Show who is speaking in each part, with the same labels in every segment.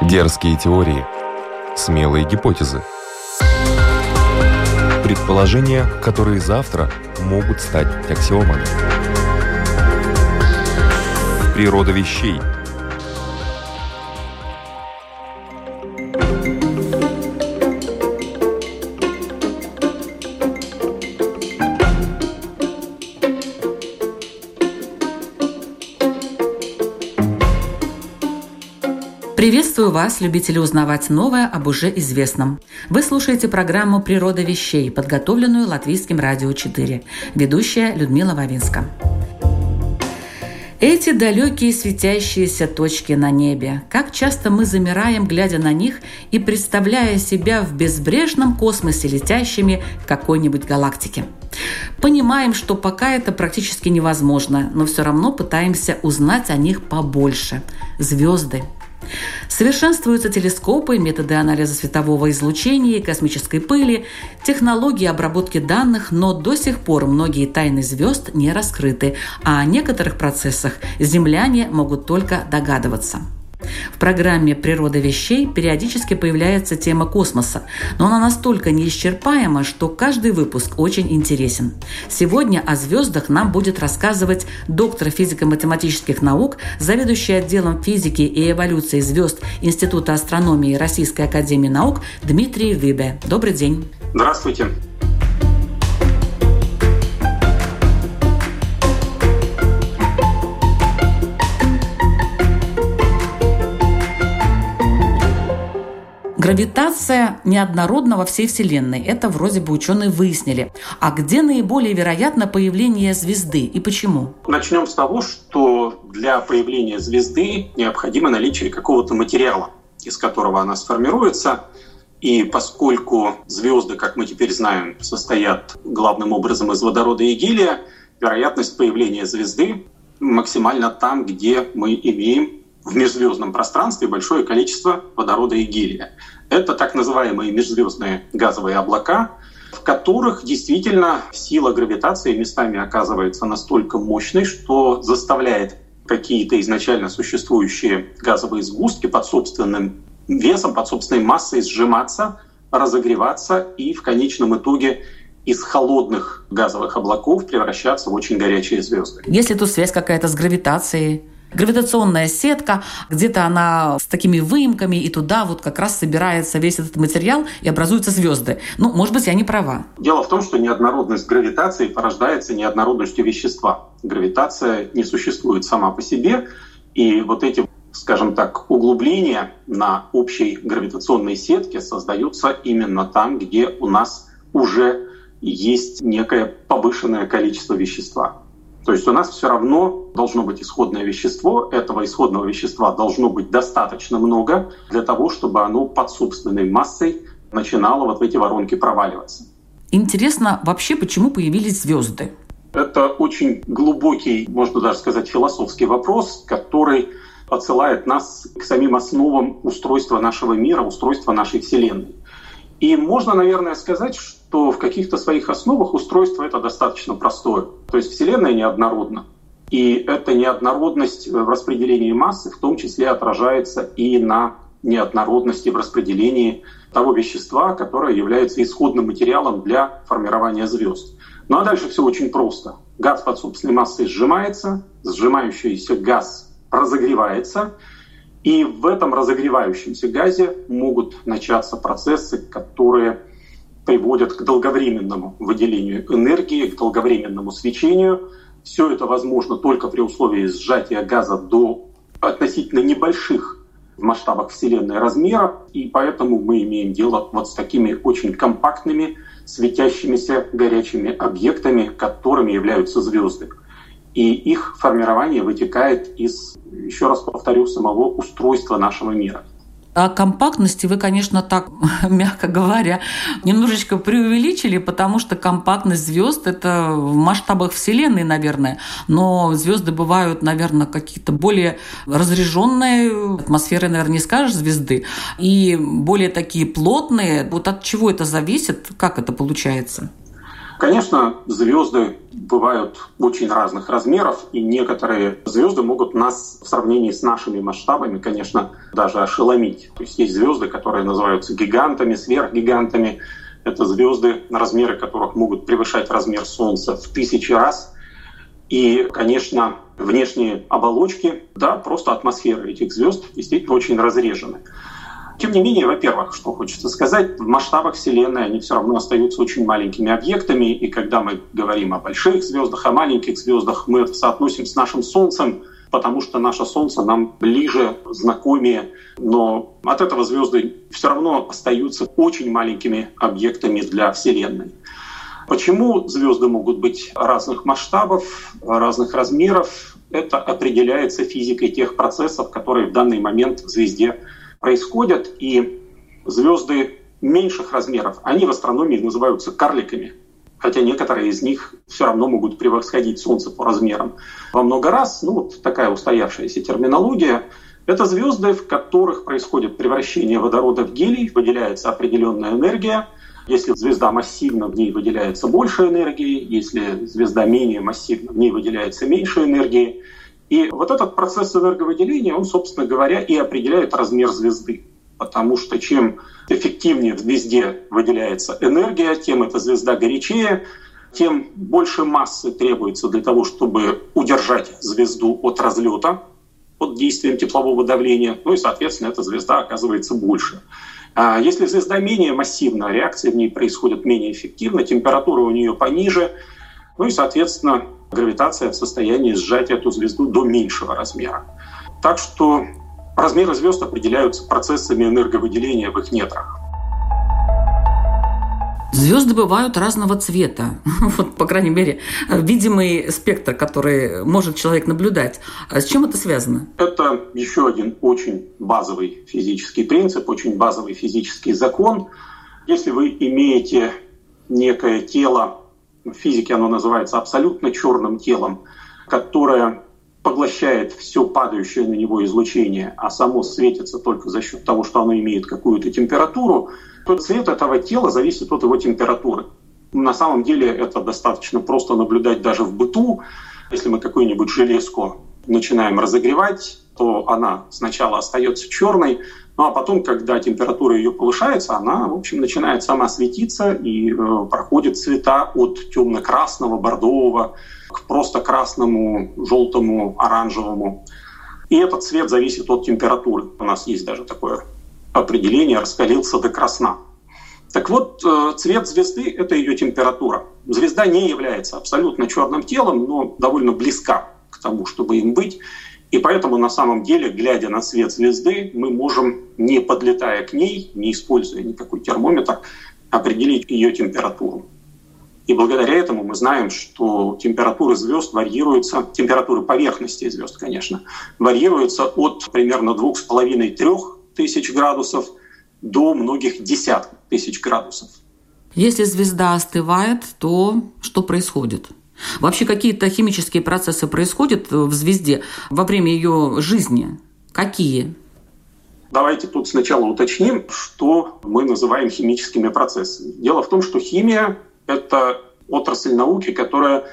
Speaker 1: Дерзкие теории. Смелые гипотезы. Предположения, которые завтра могут стать аксиомами. Природа вещей –
Speaker 2: Приветствую вас, любители узнавать новое об уже известном. Вы слушаете программу «Природа вещей», подготовленную Латвийским радио 4. Ведущая Людмила Вавинска. Эти далекие светящиеся точки на небе. Как часто мы замираем, глядя на них и представляя себя в безбрежном космосе, летящими в какой-нибудь галактике. Понимаем, что пока это практически невозможно, но все равно пытаемся узнать о них побольше. Звезды, Совершенствуются телескопы, методы анализа светового излучения и космической пыли, технологии обработки данных, но до сих пор многие тайны звезд не раскрыты, а о некоторых процессах земляне могут только догадываться. В программе «Природа вещей» периодически появляется тема космоса, но она настолько неисчерпаема, что каждый выпуск очень интересен. Сегодня о звездах нам будет рассказывать доктор физико-математических наук, заведующий отделом физики и эволюции звезд Института астрономии Российской академии наук Дмитрий Выбе. Добрый день.
Speaker 3: Здравствуйте.
Speaker 2: Гравитация неоднородна во всей Вселенной. Это вроде бы ученые выяснили. А где наиболее вероятно появление звезды и почему?
Speaker 3: Начнем с того, что для появления звезды необходимо наличие какого-то материала, из которого она сформируется. И поскольку звезды, как мы теперь знаем, состоят главным образом из водорода и гелия, вероятность появления звезды максимально там, где мы имеем в межзвездном пространстве большое количество водорода и гелия. Это так называемые межзвездные газовые облака, в которых действительно сила гравитации местами оказывается настолько мощной, что заставляет какие-то изначально существующие газовые сгустки под собственным весом, под собственной массой сжиматься, разогреваться и в конечном итоге из холодных газовых облаков превращаться в очень горячие звезды.
Speaker 2: Если тут связь какая-то с гравитацией, гравитационная сетка, где-то она с такими выемками, и туда вот как раз собирается весь этот материал и образуются звезды. Ну, может быть, я не права.
Speaker 3: Дело в том, что неоднородность гравитации порождается неоднородностью вещества. Гравитация не существует сама по себе, и вот эти скажем так, углубления на общей гравитационной сетке создаются именно там, где у нас уже есть некое повышенное количество вещества. То есть у нас все равно должно быть исходное вещество. Этого исходного вещества должно быть достаточно много для того, чтобы оно под собственной массой начинало вот в эти воронки проваливаться.
Speaker 2: Интересно вообще, почему появились звезды?
Speaker 3: Это очень глубокий, можно даже сказать, философский вопрос, который отсылает нас к самим основам устройства нашего мира, устройства нашей Вселенной. И можно, наверное, сказать, что в каких-то своих основах устройство это достаточно простое. То есть Вселенная неоднородна. И эта неоднородность в распределении массы в том числе отражается и на неоднородности в распределении того вещества, которое является исходным материалом для формирования звезд. Ну а дальше все очень просто. Газ под собственной массой сжимается, сжимающийся газ разогревается, и в этом разогревающемся газе могут начаться процессы, которые приводят к долговременному выделению энергии, к долговременному свечению. Все это возможно только при условии сжатия газа до относительно небольших в масштабах Вселенной размеров, и поэтому мы имеем дело вот с такими очень компактными, светящимися горячими объектами, которыми являются звезды. И их формирование вытекает из, еще раз повторю, самого устройства нашего мира.
Speaker 2: О компактности вы, конечно, так, мягко говоря, немножечко преувеличили, потому что компактность звезд это в масштабах Вселенной, наверное. Но звезды бывают, наверное, какие-то более разряженные, атмосферы, наверное, не скажешь звезды, и более такие плотные. Вот от чего это зависит? Как это получается?
Speaker 3: Конечно, звезды бывают очень разных размеров, и некоторые звезды могут нас в сравнении с нашими масштабами, конечно, даже ошеломить. То есть есть звезды, которые называются гигантами, сверхгигантами. Это звезды, размеры которых могут превышать размер Солнца в тысячи раз. И, конечно, внешние оболочки, да, просто атмосфера этих звезд действительно очень разрежены. Тем не менее, во-первых, что хочется сказать, в масштабах Вселенной они все равно остаются очень маленькими объектами, и когда мы говорим о больших звездах, о маленьких звездах, мы это соотносим с нашим Солнцем, потому что наше Солнце нам ближе, знакомее, но от этого звезды все равно остаются очень маленькими объектами для Вселенной. Почему звезды могут быть разных масштабов, разных размеров? Это определяется физикой тех процессов, которые в данный момент в звезде происходят, и звезды меньших размеров, они в астрономии называются карликами, хотя некоторые из них все равно могут превосходить Солнце по размерам во много раз. Ну, вот такая устоявшаяся терминология. Это звезды, в которых происходит превращение водорода в гелий, выделяется определенная энергия. Если звезда массивна, в ней выделяется больше энергии. Если звезда менее массивна, в ней выделяется меньше энергии. И вот этот процесс энерговыделения, он, собственно говоря, и определяет размер звезды. Потому что чем эффективнее в звезде выделяется энергия, тем эта звезда горячее, тем больше массы требуется для того, чтобы удержать звезду от разлета под действием теплового давления. Ну и, соответственно, эта звезда оказывается больше. А если звезда менее массивна, реакции в ней происходят менее эффективно, температура у нее пониже, ну и, соответственно, гравитация в состоянии сжать эту звезду до меньшего размера. Так что размеры звезд определяются процессами энерговыделения в их недрах.
Speaker 2: Звезды бывают разного цвета. Вот, по крайней мере, видимый спектр, который может человек наблюдать. А с чем это связано?
Speaker 3: Это еще один очень базовый физический принцип, очень базовый физический закон. Если вы имеете некое тело, в физике оно называется абсолютно черным телом, которое поглощает все падающее на него излучение, а само светится только за счет того, что оно имеет какую-то температуру, то цвет этого тела зависит от его температуры. На самом деле это достаточно просто наблюдать даже в быту. Если мы какую-нибудь железку начинаем разогревать, то она сначала остается черной, ну а потом, когда температура ее повышается, она, в общем, начинает сама светиться и э, проходит цвета от темно-красного, бордового к просто красному, желтому, оранжевому. И этот цвет зависит от температуры. У нас есть даже такое определение «раскалился до красна». Так вот, э, цвет звезды — это ее температура. Звезда не является абсолютно черным телом, но довольно близка к тому, чтобы им быть. И поэтому на самом деле, глядя на цвет звезды, мы можем, не подлетая к ней, не используя никакой термометр, определить ее температуру. И благодаря этому мы знаем, что температуры звезд варьируются, температуры поверхности звезд, конечно, варьируются от примерно 2,5-3 тысяч градусов до многих десятков тысяч градусов.
Speaker 2: Если звезда остывает, то что происходит? Вообще какие-то химические процессы происходят в звезде во время ее жизни? Какие?
Speaker 3: Давайте тут сначала уточним, что мы называем химическими процессами. Дело в том, что химия — это отрасль науки, которая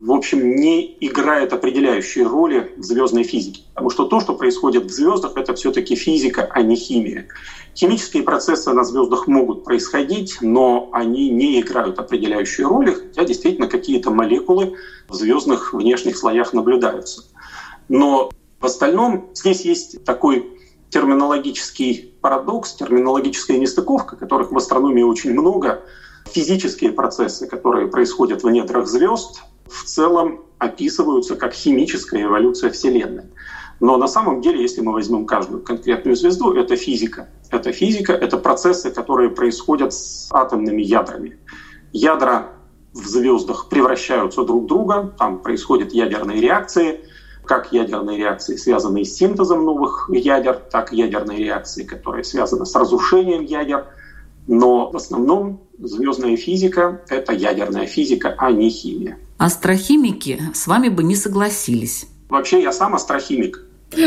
Speaker 3: в общем, не играет определяющей роли в звездной физике. Потому что то, что происходит в звездах, это все-таки физика, а не химия. Химические процессы на звездах могут происходить, но они не играют определяющей роли, хотя действительно какие-то молекулы в звездных внешних слоях наблюдаются. Но в остальном здесь есть такой терминологический парадокс, терминологическая нестыковка, которых в астрономии очень много. Физические процессы, которые происходят в недрах звезд, в целом описываются как химическая эволюция Вселенной. Но на самом деле, если мы возьмем каждую конкретную звезду, это физика. Это физика, это процессы, которые происходят с атомными ядрами. Ядра в звездах превращаются друг в друга, там происходят ядерные реакции, как ядерные реакции, связанные с синтезом новых ядер, так и ядерные реакции, которые связаны с разрушением ядер. Но в основном звездная физика — это ядерная физика, а не химия.
Speaker 2: Астрохимики с вами бы не согласились.
Speaker 3: Вообще я сам астрохимик.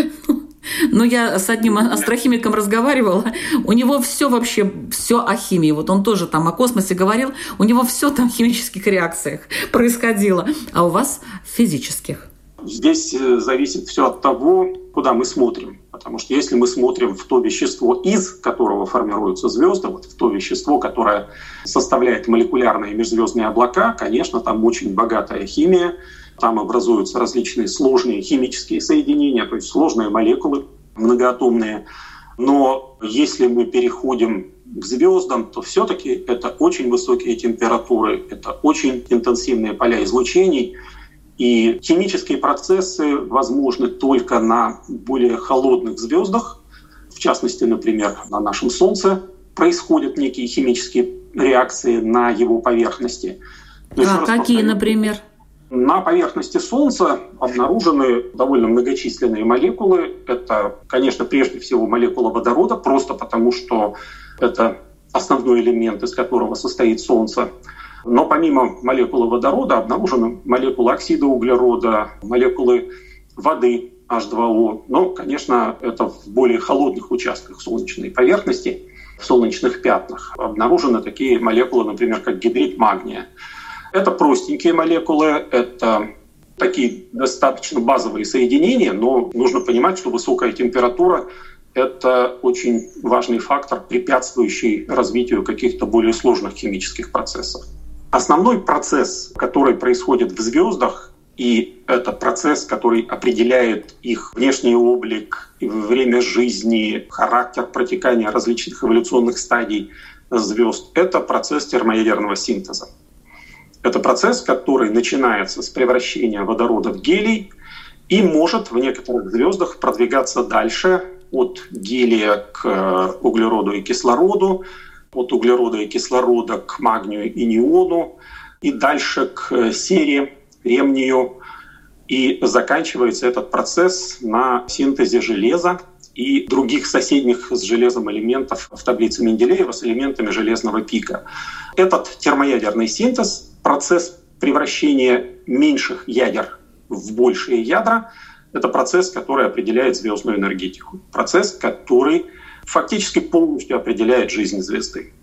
Speaker 2: Ну, я с одним астрохимиком разговаривала. У него все вообще, все о химии. Вот он тоже там о космосе говорил. У него все там в химических реакциях происходило. А у вас физических.
Speaker 3: Здесь э, зависит все от того, куда мы смотрим. Потому что если мы смотрим в то вещество, из которого формируются звезды, вот в то вещество, которое составляет молекулярные межзвездные облака, конечно, там очень богатая химия, там образуются различные сложные химические соединения, то есть сложные молекулы многоатомные. Но если мы переходим к звездам, то все-таки это очень высокие температуры, это очень интенсивные поля излучений. И химические процессы возможны только на более холодных звездах. В частности, например, на нашем Солнце происходят некие химические реакции на его поверхности.
Speaker 2: А какие, например?
Speaker 3: На поверхности Солнца обнаружены довольно многочисленные молекулы. Это, конечно, прежде всего молекула водорода, просто потому что это основной элемент, из которого состоит Солнце. Но помимо молекулы водорода обнаружены молекулы оксида углерода, молекулы воды H2O. Но, конечно, это в более холодных участках солнечной поверхности, в солнечных пятнах. Обнаружены такие молекулы, например, как гидрид магния. Это простенькие молекулы, это такие достаточно базовые соединения, но нужно понимать, что высокая температура — это очень важный фактор, препятствующий развитию каких-то более сложных химических процессов. Основной процесс, который происходит в звездах, и это процесс, который определяет их внешний облик, время жизни, характер протекания различных эволюционных стадий звезд, это процесс термоядерного синтеза. Это процесс, который начинается с превращения водорода в гелий и может в некоторых звездах продвигаться дальше от гелия к углероду и кислороду, от углерода и кислорода к магнию и неону, и дальше к сере, ремнию. И заканчивается этот процесс на синтезе железа и других соседних с железом элементов в таблице Менделеева с элементами железного пика. Этот термоядерный синтез процесс превращения меньших ядер в большие ядра — это процесс, который определяет звездную энергетику. Процесс, который фактически полностью определяет жизнь звезды.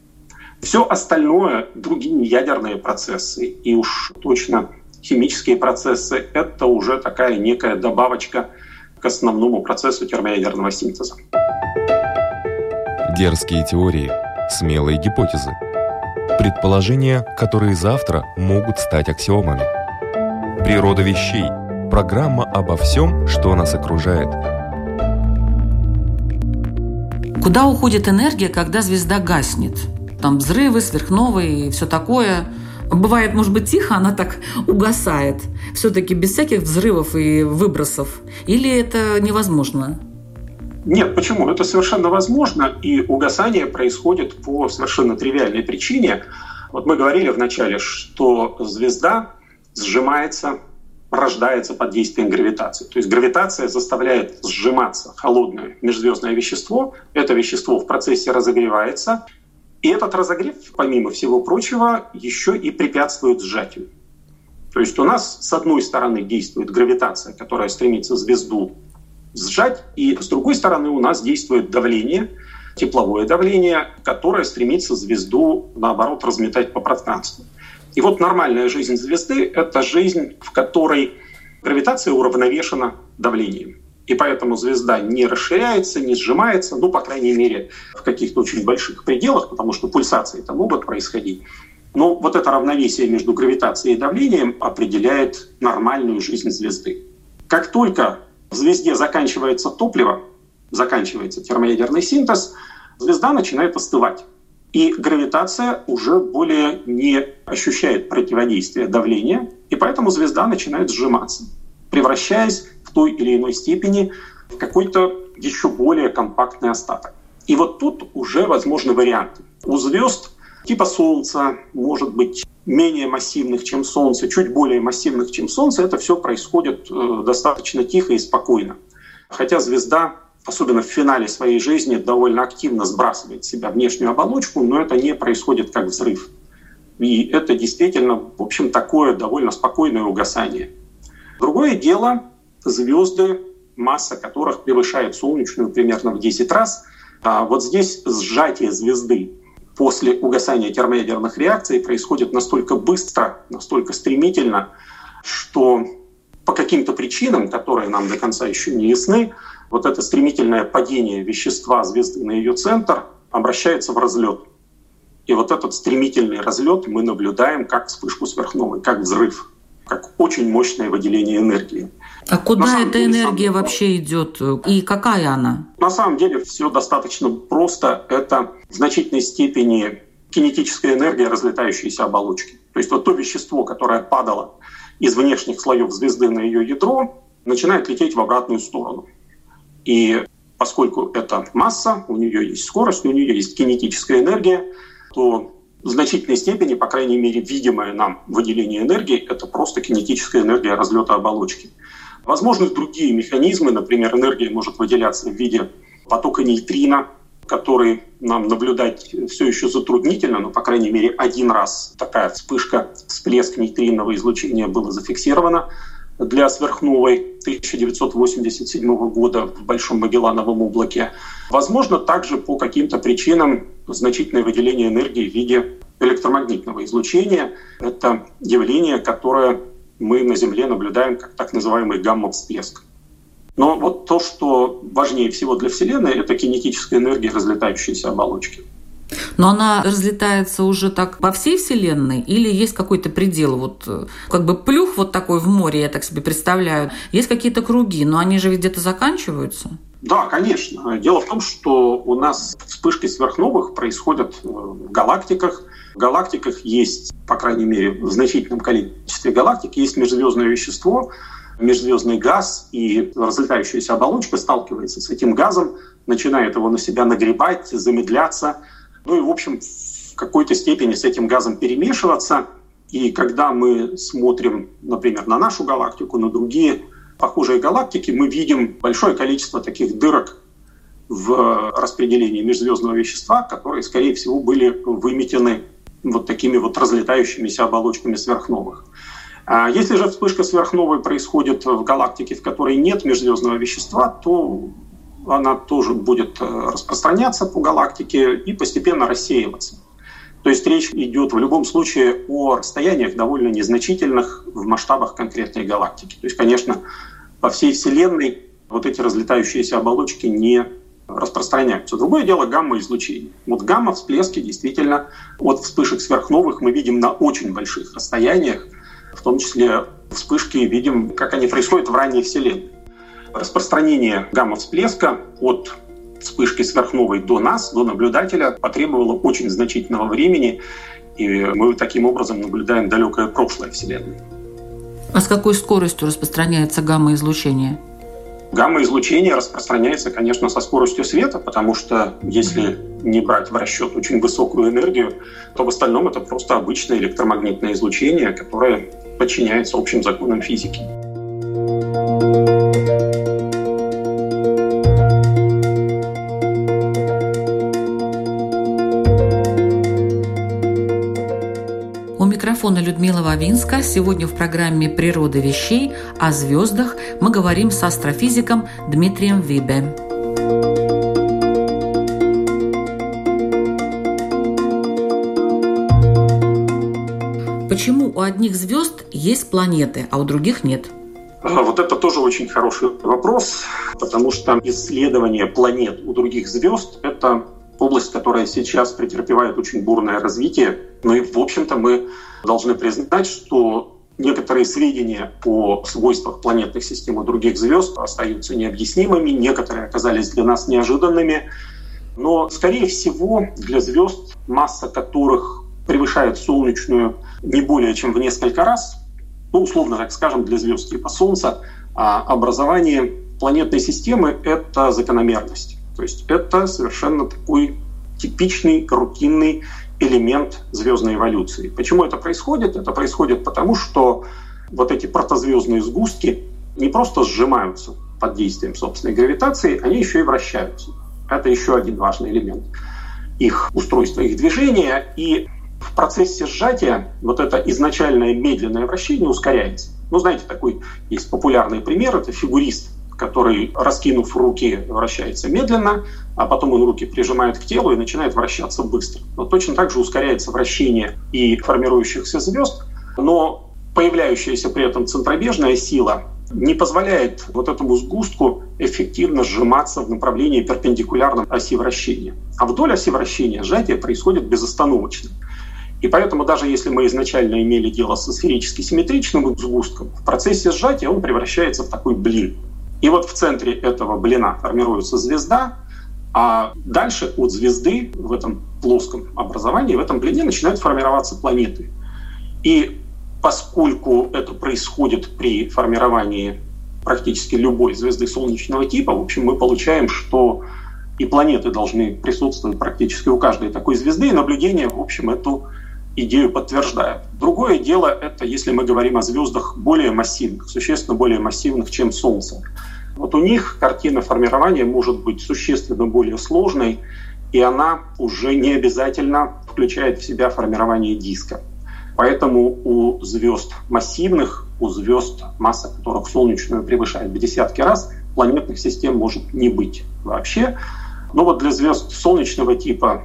Speaker 3: Все остальное, другие ядерные процессы и уж точно химические процессы, это уже такая некая добавочка к основному процессу термоядерного синтеза.
Speaker 1: Дерзкие теории, смелые гипотезы — Предположения, которые завтра могут стать аксиомами. Природа вещей. Программа обо всем, что нас окружает.
Speaker 2: Куда уходит энергия, когда звезда гаснет? Там взрывы, сверхновые и все такое. Бывает, может быть, тихо, она так угасает. Все-таки без всяких взрывов и выбросов. Или это невозможно?
Speaker 3: Нет, почему? Это совершенно возможно, и угасание происходит по совершенно тривиальной причине. Вот мы говорили вначале, что звезда сжимается, рождается под действием гравитации. То есть гравитация заставляет сжиматься холодное межзвездное вещество. Это вещество в процессе разогревается. И этот разогрев, помимо всего прочего, еще и препятствует сжатию. То есть у нас с одной стороны действует гравитация, которая стремится звезду сжать. И с другой стороны у нас действует давление, тепловое давление, которое стремится звезду, наоборот, разметать по пространству. И вот нормальная жизнь звезды — это жизнь, в которой гравитация уравновешена давлением. И поэтому звезда не расширяется, не сжимается, ну, по крайней мере, в каких-то очень больших пределах, потому что пульсации там могут происходить. Но вот это равновесие между гравитацией и давлением определяет нормальную жизнь звезды. Как только в звезде заканчивается топливо, заканчивается термоядерный синтез, звезда начинает остывать. И гравитация уже более не ощущает противодействия давления, и поэтому звезда начинает сжиматься, превращаясь в той или иной степени в какой-то еще более компактный остаток. И вот тут уже возможны варианты. У звезд типа Солнца, может быть, менее массивных, чем Солнце, чуть более массивных, чем Солнце, это все происходит э, достаточно тихо и спокойно. Хотя звезда, особенно в финале своей жизни, довольно активно сбрасывает с себя внешнюю оболочку, но это не происходит как взрыв. И это действительно, в общем, такое довольно спокойное угасание. Другое дело, звезды масса которых превышает солнечную примерно в 10 раз. А вот здесь сжатие звезды после угасания термоядерных реакций происходит настолько быстро, настолько стремительно, что по каким-то причинам, которые нам до конца еще не ясны, вот это стремительное падение вещества звезды на ее центр обращается в разлет. И вот этот стремительный разлет мы наблюдаем как вспышку сверхновой, как взрыв, как очень мощное выделение энергии.
Speaker 2: А куда эта деле, энергия сам... вообще идет и какая она?
Speaker 3: На самом деле все достаточно просто. Это в значительной степени кинетическая энергия разлетающейся оболочки. То есть вот то вещество, которое падало из внешних слоев звезды на ее ядро, начинает лететь в обратную сторону. И поскольку это масса, у нее есть скорость, у нее есть кинетическая энергия, то в значительной степени, по крайней мере, видимое нам выделение энергии — это просто кинетическая энергия разлета оболочки. Возможны другие механизмы, например, энергия может выделяться в виде потока нейтрино, который нам наблюдать все еще затруднительно, но, по крайней мере, один раз такая вспышка, всплеск нейтринного излучения была зафиксирована для сверхновой 1987 года в Большом Магеллановом облаке. Возможно, также по каким-то причинам значительное выделение энергии в виде электромагнитного излучения. Это явление, которое мы на Земле наблюдаем как так называемый гамма-всплеск. Но вот то, что важнее всего для Вселенной, это кинетическая энергия разлетающейся оболочки.
Speaker 2: Но она разлетается уже так по всей Вселенной или есть какой-то предел? Вот э, как бы плюх вот такой в море, я так себе представляю. Есть какие-то круги, но они же где-то заканчиваются?
Speaker 3: Да, конечно. Дело в том, что у нас вспышки сверхновых происходят э, в галактиках. В галактиках есть, по крайней мере, в значительном количестве галактик есть межзвездное вещество, межзвездный газ, и разлетающаяся оболочка сталкивается с этим газом, начинает его на себя нагребать, замедляться – ну и, в общем, в какой-то степени с этим газом перемешиваться. И когда мы смотрим, например, на нашу галактику, на другие похожие галактики, мы видим большое количество таких дырок в распределении межзвездного вещества, которые, скорее всего, были выметены вот такими вот разлетающимися оболочками сверхновых. А если же вспышка сверхновой происходит в галактике, в которой нет межзвездного вещества, то она тоже будет э, распространяться по галактике и постепенно рассеиваться. То есть речь идет в любом случае о расстояниях довольно незначительных в масштабах конкретной галактики. То есть, конечно, по всей Вселенной вот эти разлетающиеся оболочки не распространяются. Другое дело гамма-излучение. Вот гамма-всплески действительно от вспышек сверхновых мы видим на очень больших расстояниях, в том числе вспышки видим, как они происходят в ранней Вселенной. Распространение гамма-всплеска от вспышки сверхновой до нас, до наблюдателя, потребовало очень значительного времени, и мы таким образом наблюдаем далекое прошлое Вселенной.
Speaker 2: А с какой скоростью распространяется гамма-излучение?
Speaker 3: Гамма-излучение распространяется, конечно, со скоростью света, потому что если не брать в расчет очень высокую энергию, то в остальном это просто обычное электромагнитное излучение, которое подчиняется общим законам физики.
Speaker 2: Микрофона Людмила Вавинска. Сегодня в программе «Природа вещей» о звездах мы говорим с астрофизиком Дмитрием Вибе. Почему у одних звезд есть планеты, а у других нет?
Speaker 3: Вот это тоже очень хороший вопрос, потому что исследование планет у других звезд — это область, которая сейчас претерпевает очень бурное развитие. Ну и, в общем-то, мы должны признать, что некоторые сведения о свойствах планетных систем у других звезд остаются необъяснимыми, некоторые оказались для нас неожиданными. Но, скорее всего, для звезд, масса которых превышает солнечную не более чем в несколько раз, ну, условно так скажем, для звезд типа Солнца, а образование планетной системы — это закономерность. То есть это совершенно такой типичный, рутинный элемент звездной эволюции. Почему это происходит? Это происходит потому, что вот эти протозвездные сгустки не просто сжимаются под действием собственной гравитации, они еще и вращаются. Это еще один важный элемент их устройства, их движения. И в процессе сжатия вот это изначальное медленное вращение ускоряется. Ну, знаете, такой есть популярный пример, это фигурист который, раскинув руки, вращается медленно, а потом он руки прижимает к телу и начинает вращаться быстро. Но точно так же ускоряется вращение и формирующихся звезд, но появляющаяся при этом центробежная сила не позволяет вот этому сгустку эффективно сжиматься в направлении перпендикулярном оси вращения. А вдоль оси вращения сжатие происходит безостановочно. И поэтому даже если мы изначально имели дело со сферически симметричным сгустком, в процессе сжатия он превращается в такой блин. И вот в центре этого блина формируется звезда, а дальше от звезды в этом плоском образовании, в этом блине начинают формироваться планеты. И поскольку это происходит при формировании практически любой звезды солнечного типа, в общем, мы получаем, что и планеты должны присутствовать практически у каждой такой звезды, и наблюдения, в общем, эту идею подтверждают. Другое дело — это если мы говорим о звездах более массивных, существенно более массивных, чем Солнце. Вот у них картина формирования может быть существенно более сложной, и она уже не обязательно включает в себя формирование диска. Поэтому у звезд массивных, у звезд, масса которых солнечную превышает в десятки раз, планетных систем может не быть вообще. Но вот для звезд солнечного типа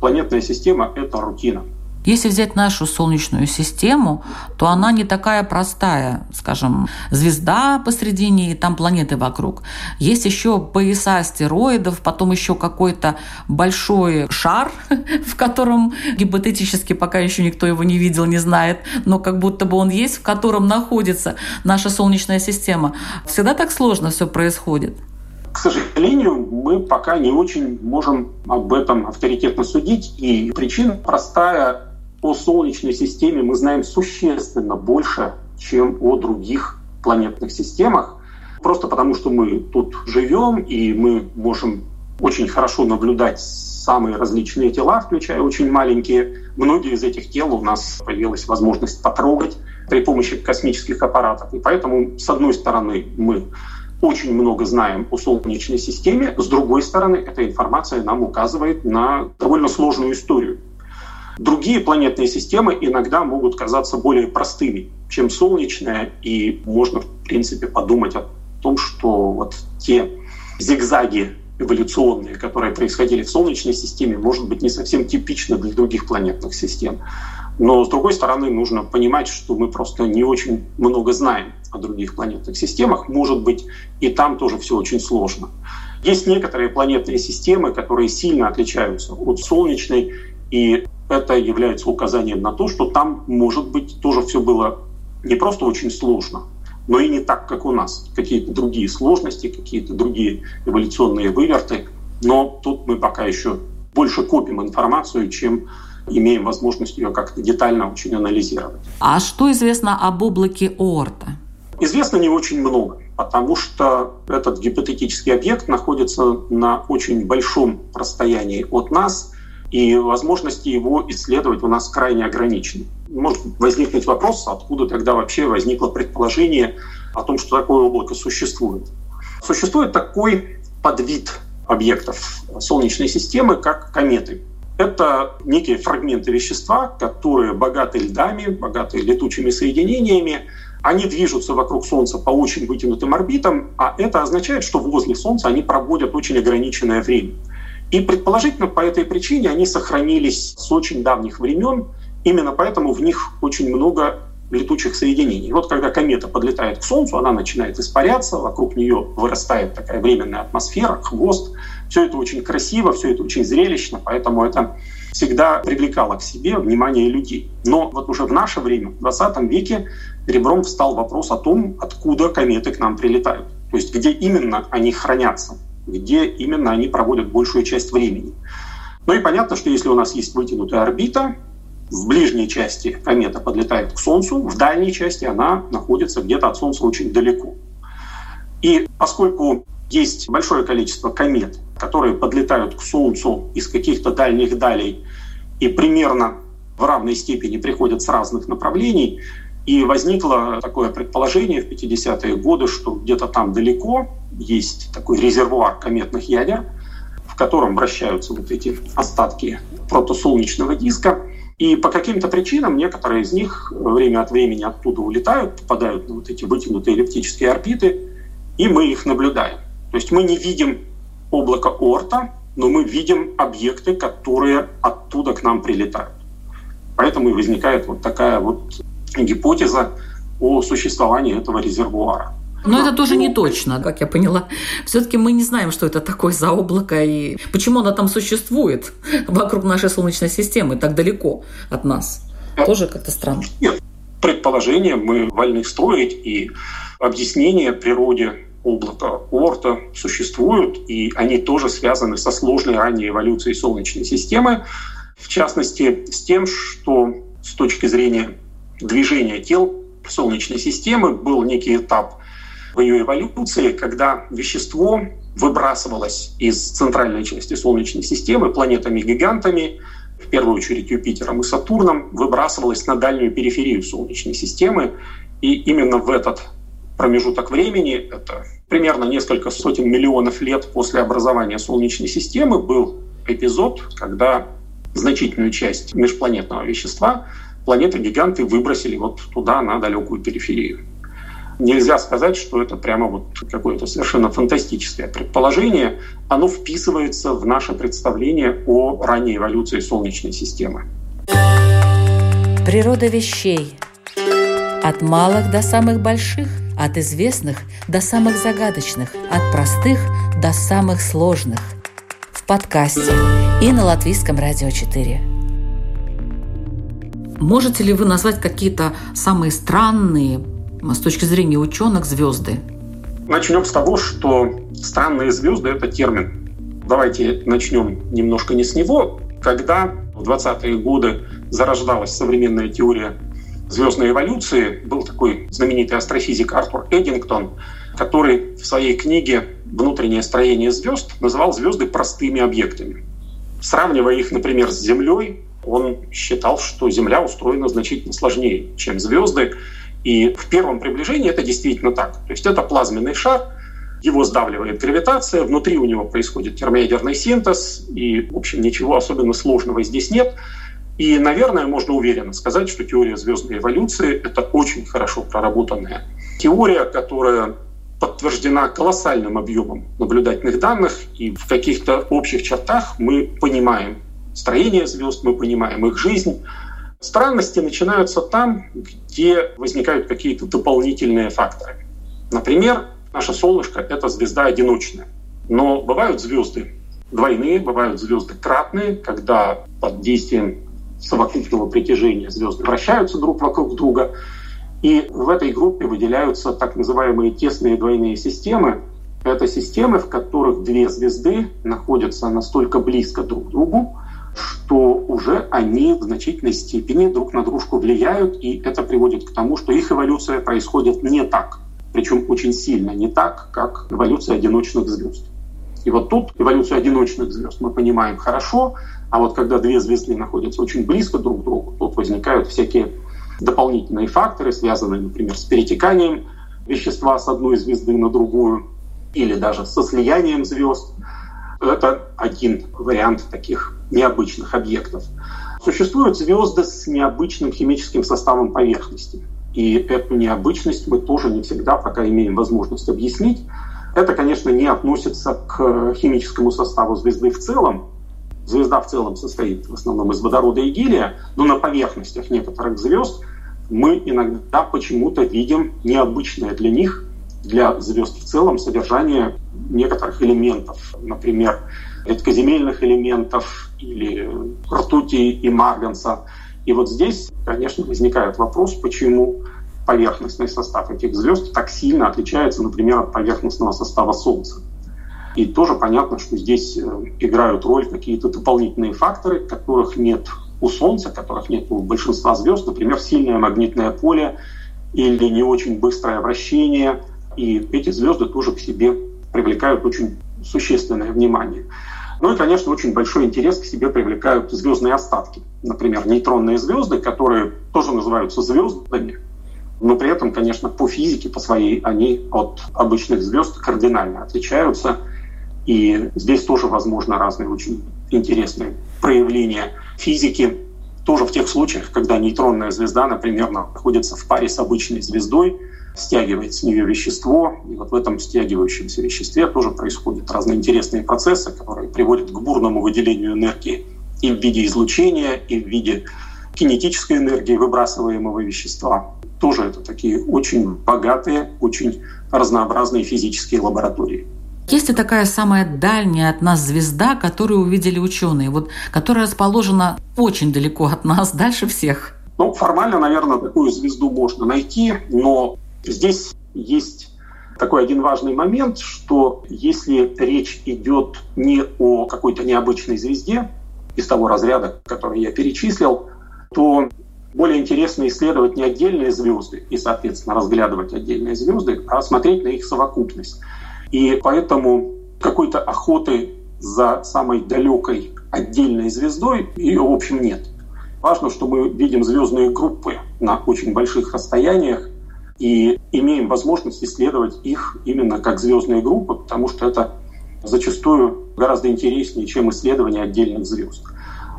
Speaker 3: планетная система — это рутина.
Speaker 2: Если взять нашу Солнечную систему, то она не такая простая. Скажем, звезда посредине и там планеты вокруг. Есть еще пояса астероидов, потом еще какой-то большой шар, в котором гипотетически пока еще никто его не видел, не знает, но как будто бы он есть, в котором находится наша Солнечная система. Всегда так сложно все происходит.
Speaker 3: К сожалению, мы пока не очень можем об этом авторитетно судить. И причина простая о Солнечной системе мы знаем существенно больше, чем о других планетных системах, просто потому что мы тут живем, и мы можем очень хорошо наблюдать самые различные тела, включая очень маленькие. Многие из этих тел у нас появилась возможность потрогать при помощи космических аппаратов. И поэтому, с одной стороны, мы очень много знаем о Солнечной системе, с другой стороны, эта информация нам указывает на довольно сложную историю Другие планетные системы иногда могут казаться более простыми, чем Солнечная, и можно, в принципе, подумать о том, что вот те зигзаги эволюционные, которые происходили в Солнечной системе, может быть, не совсем типичны для других планетных систем. Но, с другой стороны, нужно понимать, что мы просто не очень много знаем о других планетных системах. Может быть, и там тоже все очень сложно. Есть некоторые планетные системы, которые сильно отличаются от Солнечной, и это является указанием на то, что там, может быть, тоже все было не просто очень сложно, но и не так, как у нас. Какие-то другие сложности, какие-то другие эволюционные выверты. Но тут мы пока еще больше копим информацию, чем имеем возможность ее как-то детально очень анализировать.
Speaker 2: А что известно об облаке Оорта?
Speaker 3: Известно не очень много, потому что этот гипотетический объект находится на очень большом расстоянии от нас – и возможности его исследовать у нас крайне ограничены. Может возникнуть вопрос, откуда тогда вообще возникло предположение о том, что такое облако существует. Существует такой подвид объектов Солнечной системы, как кометы. Это некие фрагменты вещества, которые богаты льдами, богаты летучими соединениями. Они движутся вокруг Солнца по очень вытянутым орбитам, а это означает, что возле Солнца они проводят очень ограниченное время. И предположительно по этой причине они сохранились с очень давних времен, именно поэтому в них очень много летучих соединений. И вот когда комета подлетает к Солнцу, она начинает испаряться, вокруг нее вырастает такая временная атмосфера, хвост. Все это очень красиво, все это очень зрелищно, поэтому это всегда привлекало к себе внимание людей. Но вот уже в наше время, в 20 веке, ребром встал вопрос о том, откуда кометы к нам прилетают. То есть где именно они хранятся где именно они проводят большую часть времени. Ну и понятно, что если у нас есть вытянутая орбита, в ближней части комета подлетает к Солнцу, в дальней части она находится где-то от Солнца очень далеко. И поскольку есть большое количество комет, которые подлетают к Солнцу из каких-то дальних далей и примерно в равной степени приходят с разных направлений, и возникло такое предположение в 50-е годы, что где-то там далеко есть такой резервуар кометных ядер, в котором вращаются вот эти остатки протосолнечного диска. И по каким-то причинам некоторые из них время от времени оттуда улетают, попадают на вот эти вытянутые эллиптические орбиты, и мы их наблюдаем. То есть мы не видим облако Орта, но мы видим объекты, которые оттуда к нам прилетают. Поэтому и возникает вот такая вот гипотеза о существовании этого резервуара.
Speaker 2: Но это тоже не точно, как я поняла. Все-таки мы не знаем, что это такое за облако и почему оно там существует вокруг нашей Солнечной системы, так далеко от нас. Тоже как-то странно.
Speaker 3: Нет, предположения мы вольны строить, и объяснения природе облака Орта существуют, и они тоже связаны со сложной ранней эволюцией Солнечной системы, в частности, с тем, что с точки зрения движения тел Солнечной системы был некий этап в ее эволюции, когда вещество выбрасывалось из центральной части Солнечной системы планетами-гигантами, в первую очередь Юпитером и Сатурном, выбрасывалось на дальнюю периферию Солнечной системы. И именно в этот промежуток времени, это примерно несколько сотен миллионов лет после образования Солнечной системы, был эпизод, когда значительную часть межпланетного вещества планеты-гиганты выбросили вот туда, на далекую периферию. Нельзя сказать, что это прямо вот какое-то совершенно фантастическое предположение. Оно вписывается в наше представление о ранней эволюции Солнечной системы.
Speaker 2: Природа вещей. От малых до самых больших, от известных до самых загадочных, от простых до самых сложных. В подкасте и на Латвийском радио 4. Можете ли вы назвать какие-то самые странные, с точки зрения ученых звезды?
Speaker 3: Начнем с того, что странные звезды – это термин. Давайте начнем немножко не с него. Когда в 20-е годы зарождалась современная теория звездной эволюции, был такой знаменитый астрофизик Артур Эдингтон, который в своей книге «Внутреннее строение звезд» называл звезды простыми объектами. Сравнивая их, например, с Землей, он считал, что Земля устроена значительно сложнее, чем звезды, и в первом приближении это действительно так. То есть это плазменный шар, его сдавливает гравитация, внутри у него происходит термоядерный синтез, и, в общем, ничего особенно сложного здесь нет. И, наверное, можно уверенно сказать, что теория звездной эволюции — это очень хорошо проработанная теория, которая подтверждена колоссальным объемом наблюдательных данных, и в каких-то общих чертах мы понимаем строение звезд, мы понимаем их жизнь, Странности начинаются там, где возникают какие-то дополнительные факторы. Например, наше солнышко — это звезда одиночная. Но бывают звезды двойные, бывают звезды кратные, когда под действием совокупного притяжения звезды вращаются друг вокруг друга. И в этой группе выделяются так называемые тесные двойные системы. Это системы, в которых две звезды находятся настолько близко друг к другу, что уже они в значительной степени друг на дружку влияют, и это приводит к тому, что их эволюция происходит не так, причем очень сильно не так, как эволюция одиночных звезд. И вот тут эволюцию одиночных звезд мы понимаем хорошо, а вот когда две звезды находятся очень близко друг к другу, тут возникают всякие дополнительные факторы, связанные, например, с перетеканием вещества с одной звезды на другую или даже со слиянием звезд. Это один вариант таких необычных объектов. Существуют звезды с необычным химическим составом поверхности. И эту необычность мы тоже не всегда пока имеем возможность объяснить. Это, конечно, не относится к химическому составу звезды в целом. Звезда в целом состоит в основном из водорода и гелия, но на поверхностях некоторых звезд мы иногда почему-то видим необычное для них, для звезд в целом, содержание некоторых элементов. Например, редкоземельных элементов или ртути и марганца. И вот здесь, конечно, возникает вопрос, почему поверхностный состав этих звезд так сильно отличается, например, от поверхностного состава Солнца. И тоже понятно, что здесь э, играют роль какие-то дополнительные факторы, которых нет у Солнца, которых нет у большинства звезд, например, сильное магнитное поле или не очень быстрое вращение. И эти звезды тоже к себе привлекают очень существенное внимание. Ну и, конечно, очень большой интерес к себе привлекают звездные остатки. Например, нейтронные звезды, которые тоже называются звездами, но при этом, конечно, по физике, по своей, они от обычных звезд кардинально отличаются. И здесь тоже возможно разные очень интересные проявления физики. Тоже в тех случаях, когда нейтронная звезда, например, находится в паре с обычной звездой, стягивает с нее вещество. И вот в этом стягивающемся веществе тоже происходят разные интересные процессы, которые приводят к бурному выделению энергии и в виде излучения, и в виде кинетической энергии выбрасываемого вещества. Тоже это такие очень богатые, очень разнообразные физические лаборатории.
Speaker 2: Есть ли такая самая дальняя от нас звезда, которую увидели ученые, вот, которая расположена очень далеко от нас, дальше всех?
Speaker 3: Ну, формально, наверное, такую звезду можно найти, но здесь есть такой один важный момент, что если речь идет не о какой-то необычной звезде из того разряда, который я перечислил, то более интересно исследовать не отдельные звезды и, соответственно, разглядывать отдельные звезды, а смотреть на их совокупность. И поэтому какой-то охоты за самой далекой отдельной звездой ее, в общем, нет. Важно, что мы видим звездные группы на очень больших расстояниях и имеем возможность исследовать их именно как звездные группы, потому что это зачастую гораздо интереснее, чем исследование отдельных звезд.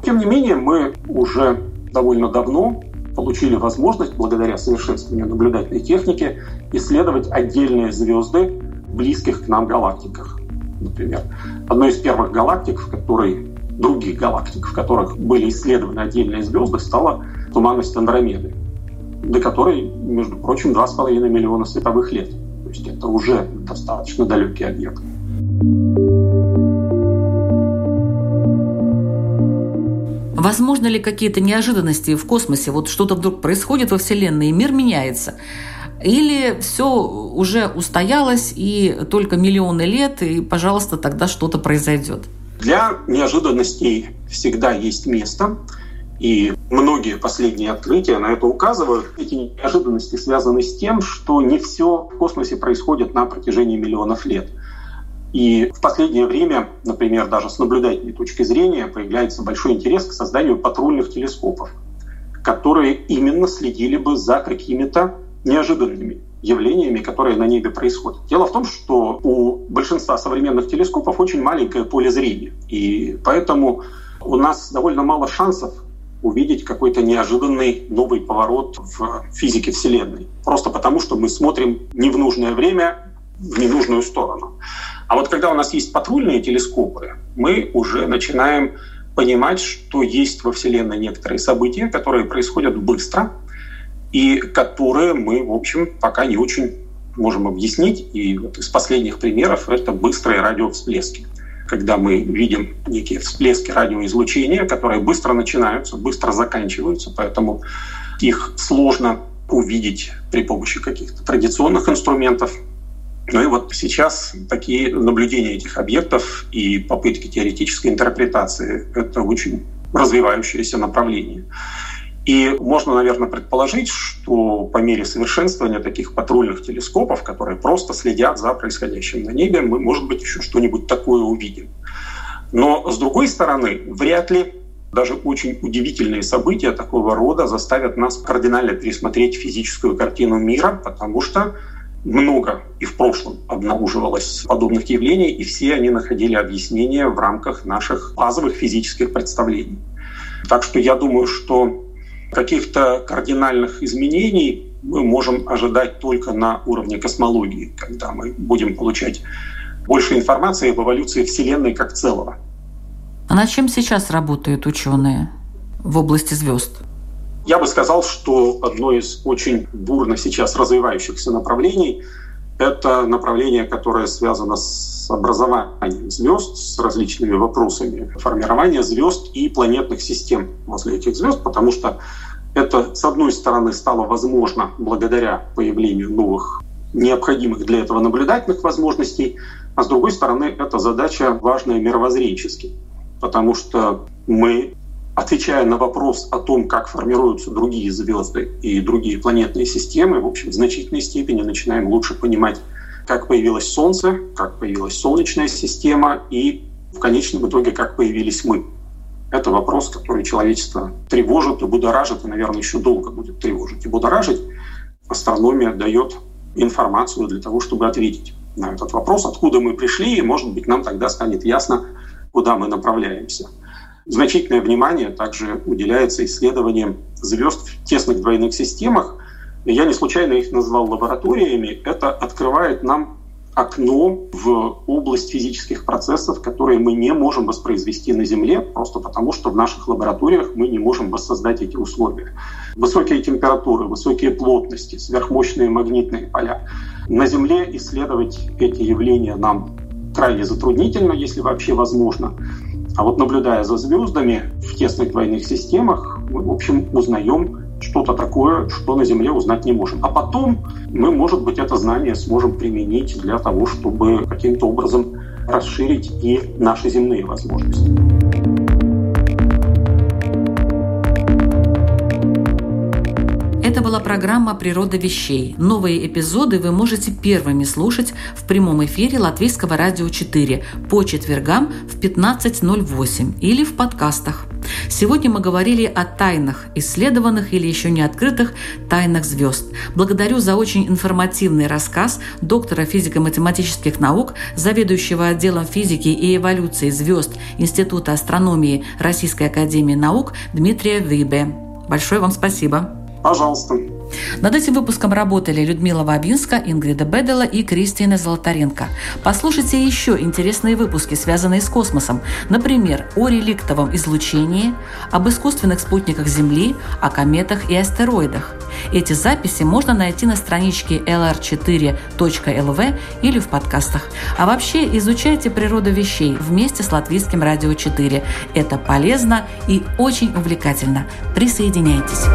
Speaker 3: Тем не менее, мы уже довольно давно получили возможность, благодаря совершенствованию наблюдательной техники, исследовать отдельные звезды близких к нам галактиках. Например, одной из первых галактик, в которой других галактик, в которых были исследованы отдельные звезды, стала туманность Андромеды, до которой, между прочим, 2,5 миллиона световых лет. То есть это уже достаточно далекий объект.
Speaker 2: Возможно ли какие-то неожиданности в космосе? Вот что-то вдруг происходит во Вселенной, и мир меняется. Или все уже устоялось, и только миллионы лет, и, пожалуйста, тогда что-то произойдет?
Speaker 3: Для неожиданностей всегда есть место. И многие последние открытия на это указывают. Эти неожиданности связаны с тем, что не все в космосе происходит на протяжении миллионов лет – и в последнее время, например, даже с наблюдательной точки зрения, появляется большой интерес к созданию патрульных телескопов, которые именно следили бы за какими-то неожиданными явлениями, которые на небе происходят. Дело в том, что у большинства современных телескопов очень маленькое поле зрения, и поэтому у нас довольно мало шансов увидеть какой-то неожиданный новый поворот в физике Вселенной. Просто потому, что мы смотрим не в нужное время, в ненужную сторону. А вот когда у нас есть патрульные телескопы, мы уже начинаем понимать, что есть во Вселенной некоторые события, которые происходят быстро и которые мы, в общем, пока не очень можем объяснить. И вот из последних примеров это быстрые радиовсплески. Когда мы видим некие всплески радиоизлучения, которые быстро начинаются, быстро заканчиваются, поэтому их сложно увидеть при помощи каких-то традиционных инструментов. Ну и вот сейчас такие наблюдения этих объектов и попытки теоретической интерпретации — это очень развивающееся направление. И можно, наверное, предположить, что по мере совершенствования таких патрульных телескопов, которые просто следят за происходящим на небе, мы, может быть, еще что-нибудь такое увидим. Но, с другой стороны, вряд ли даже очень удивительные события такого рода заставят нас кардинально пересмотреть физическую картину мира, потому что много и в прошлом обнаруживалось подобных явлений, и все они находили объяснение в рамках наших базовых физических представлений. Так что я думаю, что каких-то кардинальных изменений мы можем ожидать только на уровне космологии, когда мы будем получать больше информации об эволюции Вселенной как целого.
Speaker 2: А над чем сейчас работают ученые в области звезд?
Speaker 3: Я бы сказал, что одно из очень бурно сейчас развивающихся направлений – это направление, которое связано с образованием звезд, с различными вопросами формирования звезд и планетных систем возле этих звезд, потому что это, с одной стороны, стало возможно благодаря появлению новых необходимых для этого наблюдательных возможностей, а с другой стороны, эта задача важная мировоззренчески, потому что мы отвечая на вопрос о том, как формируются другие звезды и другие планетные системы, в общем, в значительной степени начинаем лучше понимать, как появилось Солнце, как появилась Солнечная система и в конечном итоге, как появились мы. Это вопрос, который человечество тревожит и будоражит, и, наверное, еще долго будет тревожить и будоражить. Астрономия дает информацию для того, чтобы ответить на этот вопрос, откуда мы пришли, и, может быть, нам тогда станет ясно, куда мы направляемся. Значительное внимание также уделяется исследованиям звезд в тесных двойных системах, я не случайно их назвал лабораториями, это открывает нам окно в область физических процессов, которые мы не можем воспроизвести на Земле, просто потому что в наших лабораториях мы не можем воссоздать эти условия. Высокие температуры, высокие плотности, сверхмощные магнитные поля. На Земле исследовать эти явления нам крайне затруднительно, если вообще возможно. А вот наблюдая за звездами в тесных двойных системах, мы, в общем, узнаем что-то такое, что на Земле узнать не можем. А потом мы, может быть, это знание сможем применить для того, чтобы каким-то образом расширить и наши земные возможности.
Speaker 2: Это была программа «Природа вещей». Новые эпизоды вы можете первыми слушать в прямом эфире Латвийского радио 4 по четвергам в 15.08 или в подкастах. Сегодня мы говорили о тайнах, исследованных или еще не открытых тайнах звезд. Благодарю за очень информативный рассказ доктора физико-математических наук, заведующего отделом физики и эволюции звезд Института астрономии Российской академии наук Дмитрия Вибе. Большое вам спасибо.
Speaker 3: Пожалуйста.
Speaker 2: Над этим выпуском работали Людмила Вабинска, Ингрида Бедела и Кристина Золотаренко. Послушайте еще интересные выпуски, связанные с космосом. Например, о реликтовом излучении, об искусственных спутниках Земли, о кометах и астероидах. Эти записи можно найти на страничке lr4.lv или в подкастах. А вообще изучайте природу вещей вместе с Латвийским радио 4. Это полезно и очень увлекательно. Присоединяйтесь.